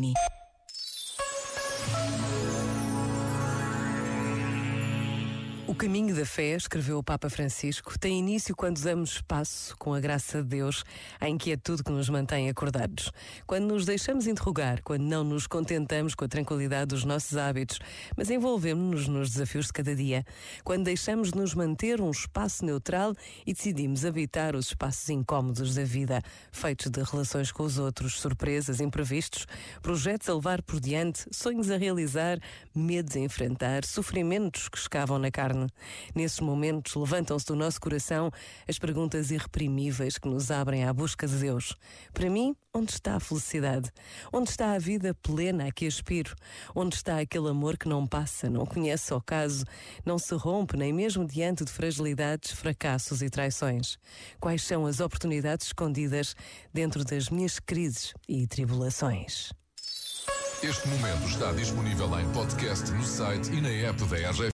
Lamborghini. O caminho da fé, escreveu o Papa Francisco, tem início quando damos espaço, com a graça de Deus, à inquietude que nos mantém acordados. Quando nos deixamos interrogar, quando não nos contentamos com a tranquilidade dos nossos hábitos, mas envolvemos-nos nos desafios de cada dia. Quando deixamos de nos manter um espaço neutral e decidimos habitar os espaços incômodos da vida, feitos de relações com os outros, surpresas, imprevistos, projetos a levar por diante, sonhos a realizar, medos a enfrentar, sofrimentos que escavam na carne Nesses momentos levantam-se do nosso coração as perguntas irreprimíveis que nos abrem à busca de Deus. Para mim, onde está a felicidade? Onde está a vida plena a que aspiro? Onde está aquele amor que não passa, não conhece o caso, não se rompe nem mesmo diante de fragilidades, fracassos e traições? Quais são as oportunidades escondidas dentro das minhas crises e tribulações? Este momento está disponível em podcast no site e na app da RGF.